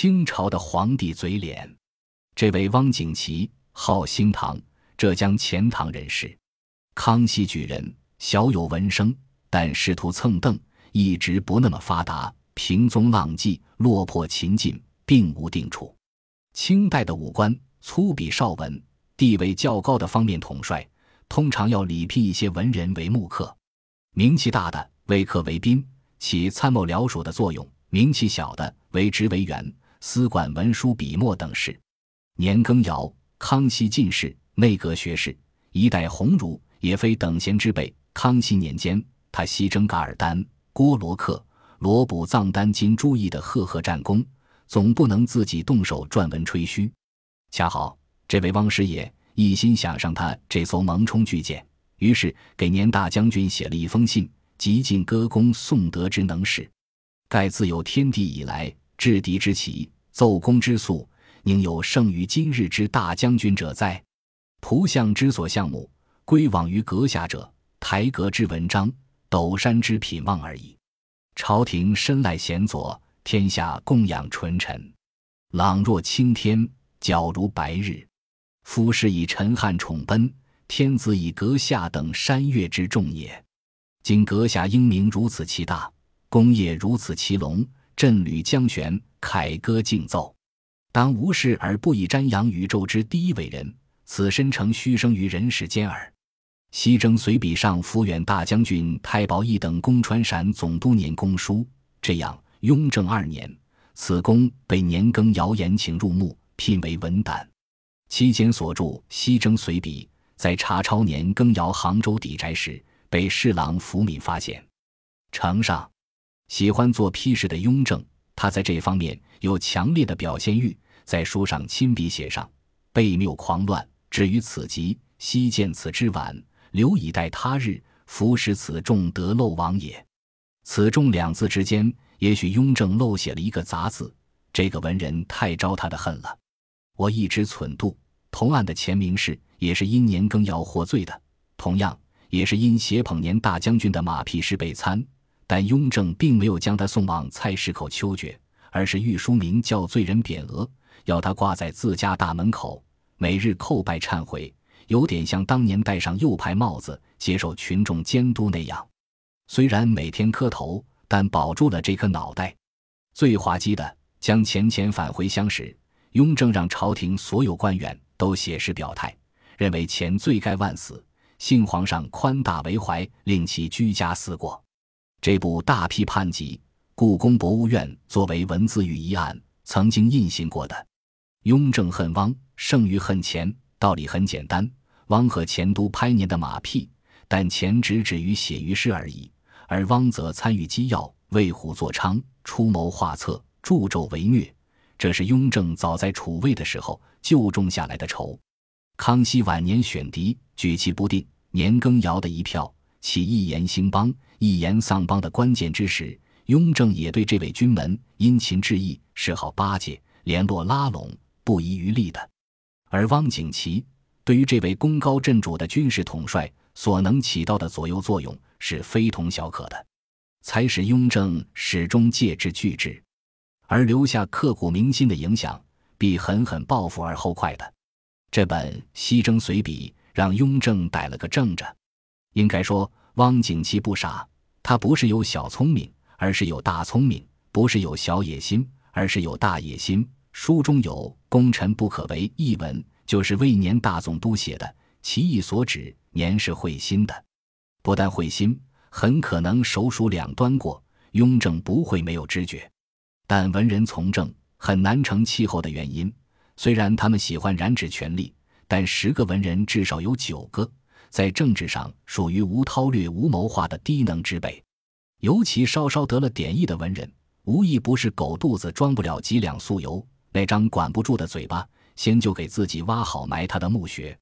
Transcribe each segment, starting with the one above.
清朝的皇帝嘴脸。这位汪景祺，号兴堂，浙江钱塘人士，康熙举人，小有文声，但仕途蹭蹬，一直不那么发达，平踪浪迹，落魄秦晋，并无定处。清代的武官，粗鄙少文，地位较高的方面统帅，通常要礼聘一些文人为幕客，名气大的为客为宾，起参谋僚属的作用；名气小的为职为员，司管文书笔墨等事。年羹尧，康熙进士，内阁学士，一代鸿儒，也非等闲之辈。康熙年间，他西征噶尔丹、郭罗克、罗卜藏丹金朱义的赫赫战功，总不能自己动手撰文吹嘘。恰好这位汪师爷一心想上他这艘蒙冲巨舰，于是给年大将军写了一封信，极尽歌功颂德之能事。盖自有天地以来，制敌之奇，奏功之速。宁有胜于今日之大将军者哉？仆相之所项目，归往于阁下者，台阁之文章，斗山之品望而已。朝廷深赖贤佐，天下供养纯臣，朗若青天，皎如白日。夫是以陈汉宠奔，天子以阁下等山岳之重也。今阁下英名如此其大，功业如此其隆，振履江旋，凯歌竞奏。当无事而不以瞻仰宇宙之第一伟人，此身诚虚生于人世间耳。西征随笔上抚远大将军太保义等公川陕总督年公书。这样，雍正二年，此公被年羹尧延请入幕，聘为文胆。期间所著《西征随笔》，在查抄年羹尧杭州邸宅时，被侍郎福敏发现。呈上，喜欢做批示的雍正。他在这方面有强烈的表现欲，在书上亲笔写上：“悖谬狂乱，至于此极，悉见此之晚，留以待他日。伏使此众得漏亡也。”此众两字之间，也许雍正漏写了一个杂字。这个文人太招他的恨了。我一直忖度，同案的前明士，也是因年羹尧获罪的，同样也是因协捧年大将军的马屁事被参。但雍正并没有将他送往菜市口秋决，而是御书名叫罪人匾额，要他挂在自家大门口，每日叩拜忏悔，有点像当年戴上右派帽子接受群众监督那样。虽然每天磕头，但保住了这颗脑袋。最滑稽的，将钱钱返回乡时，雍正让朝廷所有官员都写诗表态，认为钱罪该万死，幸皇上宽大为怀，令其居家思过。这部大批判集，故宫博物院作为文字狱一案曾经印行过的。雍正恨汪，胜于恨钱，道理很简单。汪和钱都拍年的马屁，但钱只止于写于诗而已，而汪则参与机要，为虎作伥，出谋划策，助纣为虐。这是雍正早在储位的时候就种下来的仇。康熙晚年选嫡，举棋不定，年羹尧的一票。起一言兴邦、一言丧邦的关键之时，雍正也对这位军门殷勤致意，示好巴结，联络拉拢，不遗余力的。而汪景祺对于这位功高震主的军事统帅所能起到的左右作用，是非同小可的，才使雍正始终戒之拒之，而留下刻骨铭心的影响，必狠狠报复而后快的。这本《西征随笔》让雍正逮了个正着。应该说，汪景祺不傻，他不是有小聪明，而是有大聪明；不是有小野心，而是有大野心。书中有“功臣不可为”一文，就是为年大总督写的，其意所指，年是会心的，不但会心，很可能手鼠两端过。雍正不会没有知觉，但文人从政很难成气候的原因，虽然他们喜欢染指权力，但十个文人至少有九个。在政治上属于无韬略、无谋划的低能之辈，尤其稍稍得了点意的文人，无一不是狗肚子装不了几两素油，那张管不住的嘴巴，先就给自己挖好埋他的墓穴。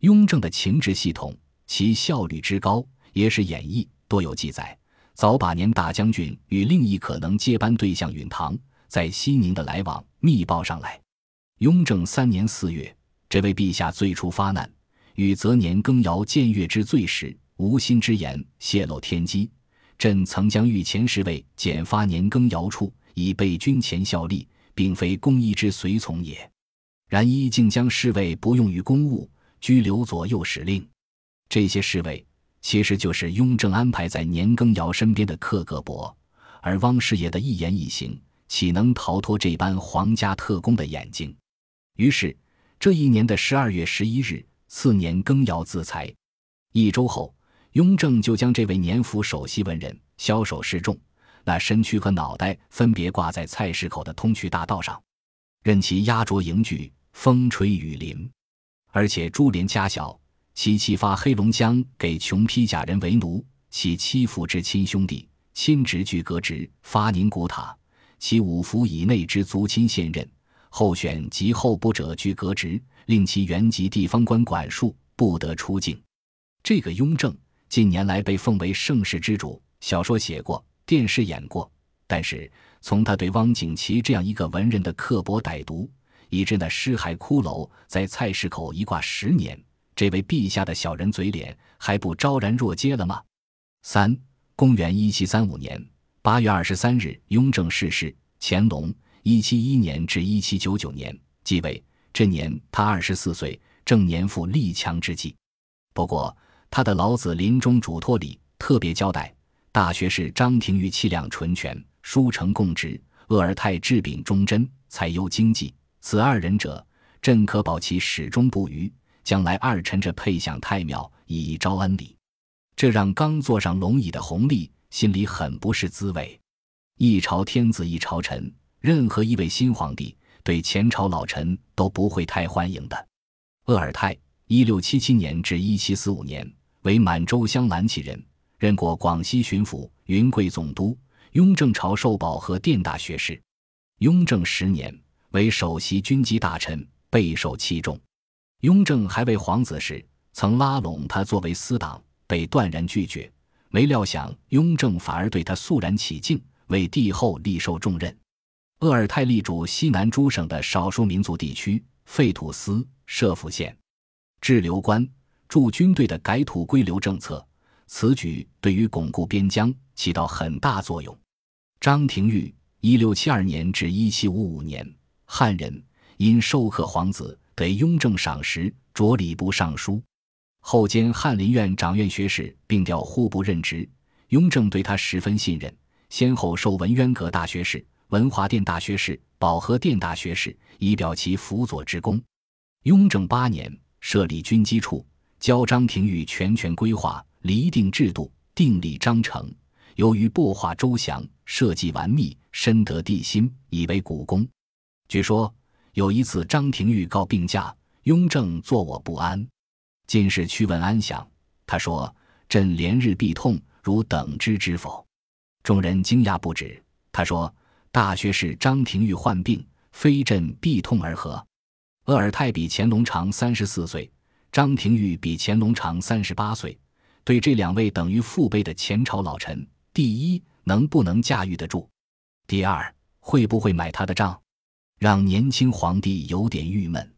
雍正的情治系统，其效率之高，也是演义多有记载。早把年大将军与另一可能接班对象允堂在西宁的来往密报上来。雍正三年四月，这位陛下最初发难。与则年羹尧僭越之罪时，无心之言泄露天机。朕曾将御前侍卫检发年羹尧处，以备军前效力，并非公一之随从也。然一竟将侍卫不用于公务，拘留左右使令。这些侍卫其实就是雍正安排在年羹尧身边的克格勃，而汪师爷的一言一行，岂能逃脱这般皇家特工的眼睛？于是，这一年的十二月十一日，次年庚尧自裁。一周后，雍正就将这位年府首席文人枭首示众，那身躯和脑袋分别挂在菜市口的通衢大道上，任其压着迎拒。风吹雨淋，而且株连家小，其妻发黑龙江给穷披甲人为奴，其妻父之亲兄弟亲侄俱革职，发宁古塔，其五府以内之族亲现任候选及候补者俱革职，令其原籍地方官管束，不得出境。这个雍正近年来被奉为盛世之主，小说写过，电视演过，但是从他对汪景祺这样一个文人的刻薄歹毒。以致那尸骸骷髅在菜市口一挂十年，这位陛下的小人嘴脸还不昭然若揭了吗？三，公元一七三五年八月二十三日，雍正逝世，乾隆一七一年至一七九九年继位。这年他二十四岁，正年富力强之际。不过他的老子临终嘱托里特别交代，大学士张廷玉气量纯全，书成共直；鄂尔泰治秉忠贞，才优经济。此二人者，朕可保其始终不渝。将来二臣这配享太庙，以招恩礼。这让刚坐上龙椅的弘历心里很不是滋味。一朝天子一朝臣，任何一位新皇帝对前朝老臣都不会太欢迎的。鄂尔泰（一六七七年至一七四五年）为满洲镶蓝旗人，任过广西巡抚、云贵总督、雍正朝寿保和殿大学士。雍正十年。为首席军机大臣，备受器重。雍正还为皇子时，曾拉拢他作为私党，被断然拒绝。没料想，雍正反而对他肃然起敬，为帝后立受重任。鄂尔泰力主西南诸省的少数民族地区，废土司、设府县，置留官，驻军队的改土归流政策。此举对于巩固边疆起到很大作用。张廷玉（一六七二年至一七五五年）。汉人因授课皇子，得雍正赏识，着礼部尚书，后兼翰林院长院学士，并调户部任职。雍正对他十分信任，先后授文渊阁大学士、文华殿大学士、保和殿大学士，以表其辅佐之功。雍正八年，设立军机处，交张廷玉全权规划、厘定制度、订立章程。由于擘画周详，设计完密，深得帝心，以为古功。据说有一次，张廷玉告病假，雍正坐卧不安，进士去问安详，他说：“朕连日必痛，如等知之否？”众人惊讶不止。他说：“大学士张廷玉患病，非朕必痛而和？”鄂尔泰比乾隆长三十四岁，张廷玉比乾隆长三十八岁，对这两位等于父辈的前朝老臣，第一能不能驾驭得住？第二会不会买他的账？让年轻皇帝有点郁闷。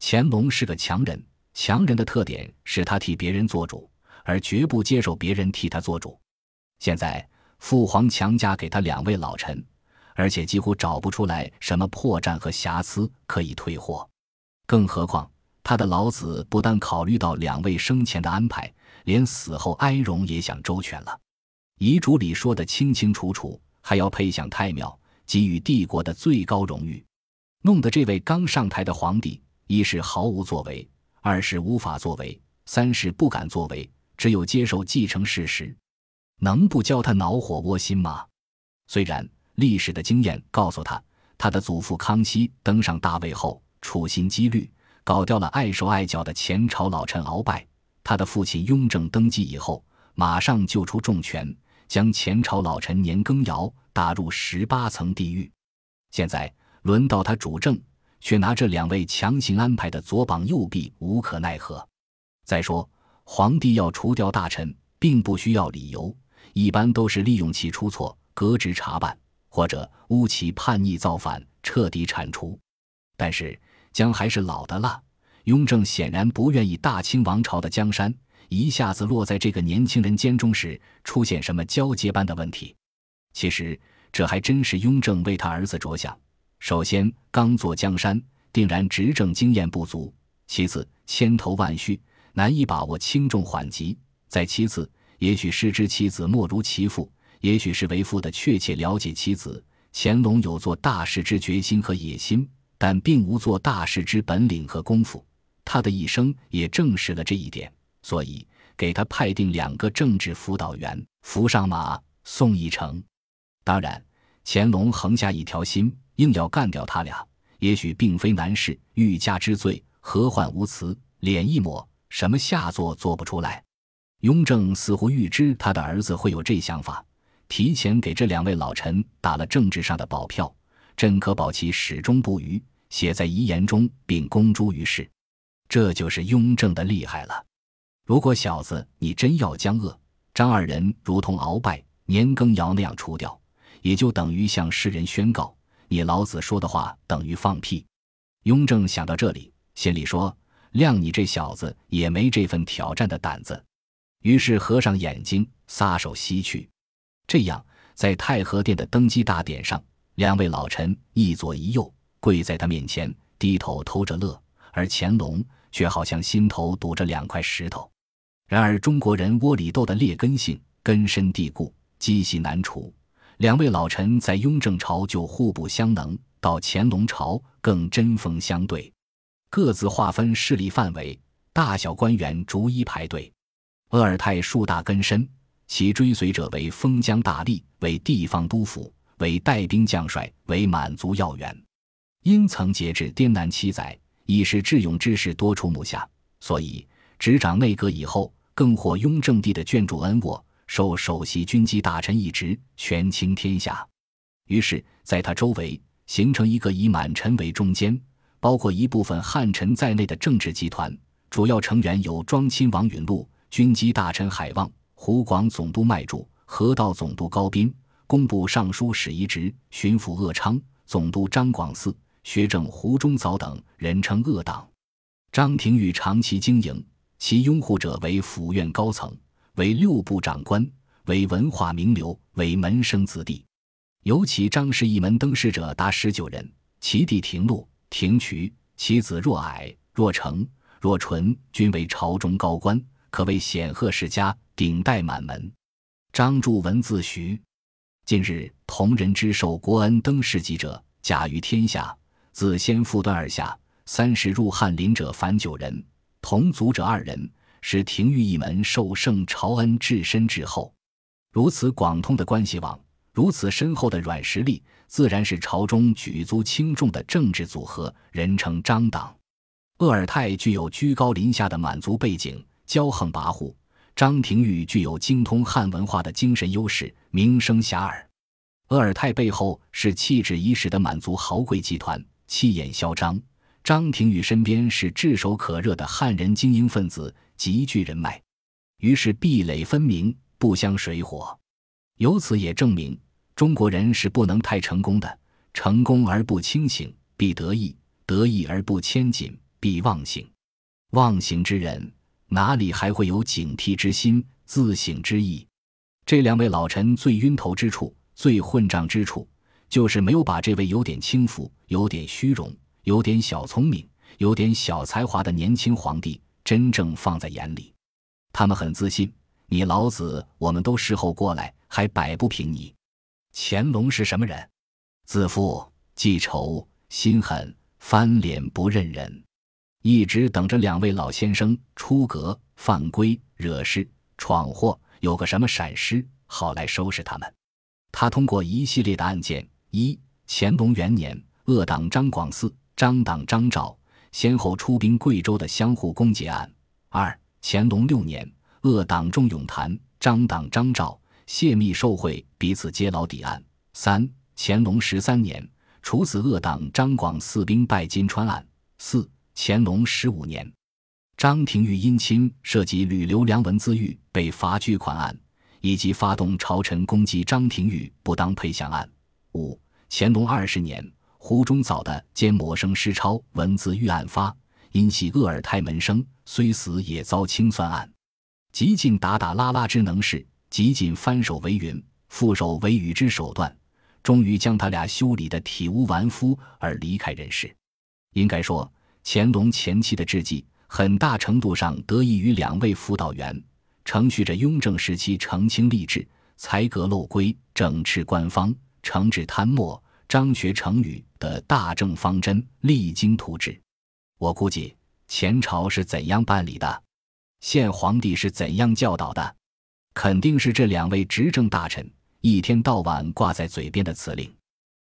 乾隆是个强人，强人的特点是他替别人做主，而绝不接受别人替他做主。现在父皇强加给他两位老臣，而且几乎找不出来什么破绽和瑕疵可以退货。更何况他的老子不但考虑到两位生前的安排，连死后哀荣也想周全了。遗嘱里说的清清楚楚，还要配享太庙，给予帝国的最高荣誉。弄得这位刚上台的皇帝，一是毫无作为，二是无法作为，三是不敢作为，只有接受继承事实，能不教他恼火窝心吗？虽然历史的经验告诉他，他的祖父康熙登上大位后，处心积虑搞掉了碍手碍脚的前朝老臣鳌拜；他的父亲雍正登基以后，马上就出重拳，将前朝老臣年羹尧打入十八层地狱。现在。轮到他主政，却拿这两位强行安排的左膀右臂，无可奈何。再说，皇帝要除掉大臣，并不需要理由，一般都是利用其出错，革职查办，或者诬其叛逆造反，彻底铲除。但是姜还是老的辣，雍正显然不愿意大清王朝的江山一下子落在这个年轻人肩中时出现什么交接般的问题。其实这还真是雍正为他儿子着想。首先，刚坐江山，定然执政经验不足；其次，千头万绪，难以把握轻重缓急；再其次，也许失之其子莫如其父，也许是为父的确切了解其子。乾隆有做大事之决心和野心，但并无做大事之本领和功夫。他的一生也证实了这一点，所以给他派定两个政治辅导员，扶上马送一程。当然，乾隆横下一条心，硬要干掉他俩，也许并非难事。欲加之罪，何患无辞？脸一抹，什么下作做不出来？雍正似乎预知他的儿子会有这想法。提前给这两位老臣打了政治上的保票，朕可保其始终不渝，写在遗言中，并公诸于世。这就是雍正的厉害了。如果小子你真要将鄂张二人如同鳌拜、年羹尧那样除掉，也就等于向世人宣告，你老子说的话等于放屁。雍正想到这里，心里说：谅你这小子也没这份挑战的胆子。于是合上眼睛，撒手西去。这样，在太和殿的登基大典上，两位老臣一左一右跪在他面前，低头偷着乐，而乾隆却好像心头堵着两块石头。然而，中国人窝里斗的劣根性根深蒂固，积习难除。两位老臣在雍正朝就互不相能，到乾隆朝更针锋相对，各自划分势力范围，大小官员逐一排队。鄂尔泰树大根深。其追随者为封疆大吏，为地方督府，为带兵将帅，为满族要员。因曾节制滇南七载，已是智勇之士多出目下，所以执掌内阁以后，更获雍正帝的眷注恩渥，受首席军机大臣一职，权倾天下。于是，在他周围形成一个以满臣为中间，包括一部分汉臣在内的政治集团。主要成员有庄亲王允禄、军机大臣海望。湖广总督麦柱、河道总督高斌、工部尚书史一直、巡抚鄂昌、总督张广嗣、学政胡中藻等人称鄂党。张廷玉长期经营，其拥护者为府院高层，为六部长官，为文化名流，为门生子弟。尤其张氏一门登仕者达十九人，其弟廷禄、廷渠，其子若矮、若成、若纯，均为朝中高官，可谓显赫世家。顶戴满门，张著文字徐。近日同人之受国恩登仕级者，甲于天下，自先父端而下，三十入翰林者凡九人，同族者二人，是廷玉一门受圣朝恩至深至厚。如此广通的关系网，如此深厚的软实力，自然是朝中举足轻重的政治组合，人称张党。鄂尔泰具有居高临下的满族背景，骄横跋扈。张廷玉具有精通汉文化的精神优势，名声遐迩。鄂尔泰背后是气质一时的满族豪贵集团，气焰嚣张。张廷玉身边是炙手可热的汉人精英分子，极具人脉，于是壁垒分明，不相水火。由此也证明，中国人是不能太成功的，成功而不清醒，必得意；得意而不谦谨，必忘形。忘形之人。哪里还会有警惕之心、自省之意？这两位老臣最晕头之处、最混账之处，就是没有把这位有点轻浮、有点虚荣、有点小聪明、有点小才华的年轻皇帝真正放在眼里。他们很自信：“你老子我们都事后过来，还摆不平你。”乾隆是什么人？自负、记仇、心狠、翻脸不认人。一直等着两位老先生出阁犯规、惹事、闯祸，有个什么闪失，好来收拾他们。他通过一系列的案件：一、乾隆元年，鄂党张广嗣、张党张昭先后出兵贵州的相互攻讦案；二、乾隆六年，鄂党钟永谭、张党张昭泄密受贿，彼此揭老底案；三、乾隆十三年，处死鄂党张广嗣兵败金川案；四。乾隆十五年，张廷玉因亲涉及吕留良文字狱被罚巨款案，以及发动朝臣攻击张廷玉不当配享案。五，乾隆二十年，胡中藻的兼磨生诗抄文字狱案发，因系鄂尔泰门生，虽死也遭清算案。极尽打打拉拉之能事，极尽翻手为云覆手为雨之手段，终于将他俩修理得体无完肤而离开人世。应该说，乾隆前期的事迹很大程度上得益于两位辅导员，承续着雍正时期澄清吏治、裁革漏规、整治官方、惩治贪墨、张学成语的大政方针，励精图治。我估计前朝是怎样办理的，现皇帝是怎样教导的，肯定是这两位执政大臣一天到晚挂在嘴边的辞令。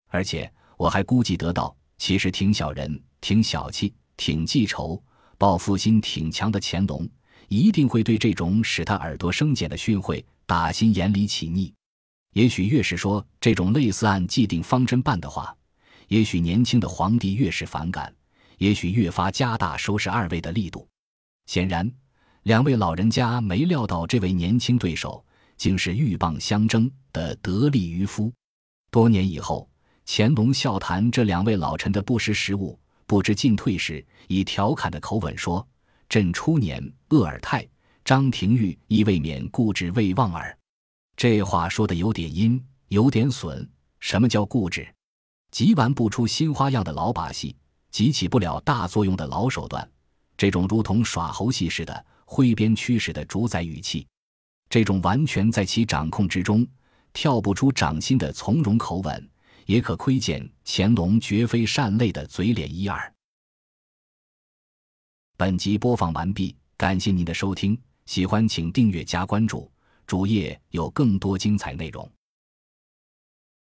而且我还估计得到，其实挺小人、挺小气、挺记仇、报复心挺强的乾隆，一定会对这种使他耳朵生茧的训诲打心眼里起腻。也许越是说这种类似按既定方针办的话，也许年轻的皇帝越是反感。也许越发加大收拾二位的力度。显然，两位老人家没料到这位年轻对手竟是鹬蚌相争的得力渔夫。多年以后，乾隆笑谈这两位老臣的不识时务、不知进退时，以调侃的口吻说：“朕初年鄂尔泰、张廷玉亦未免固执未忘耳。”这话说的有点阴，有点损。什么叫固执？极玩不出新花样的老把戏。极起不了大作用的老手段，这种如同耍猴戏似的挥鞭驱使的主宰语气，这种完全在其掌控之中、跳不出掌心的从容口吻，也可窥见乾隆绝非善类的嘴脸一二。本集播放完毕，感谢您的收听，喜欢请订阅加关注，主页有更多精彩内容。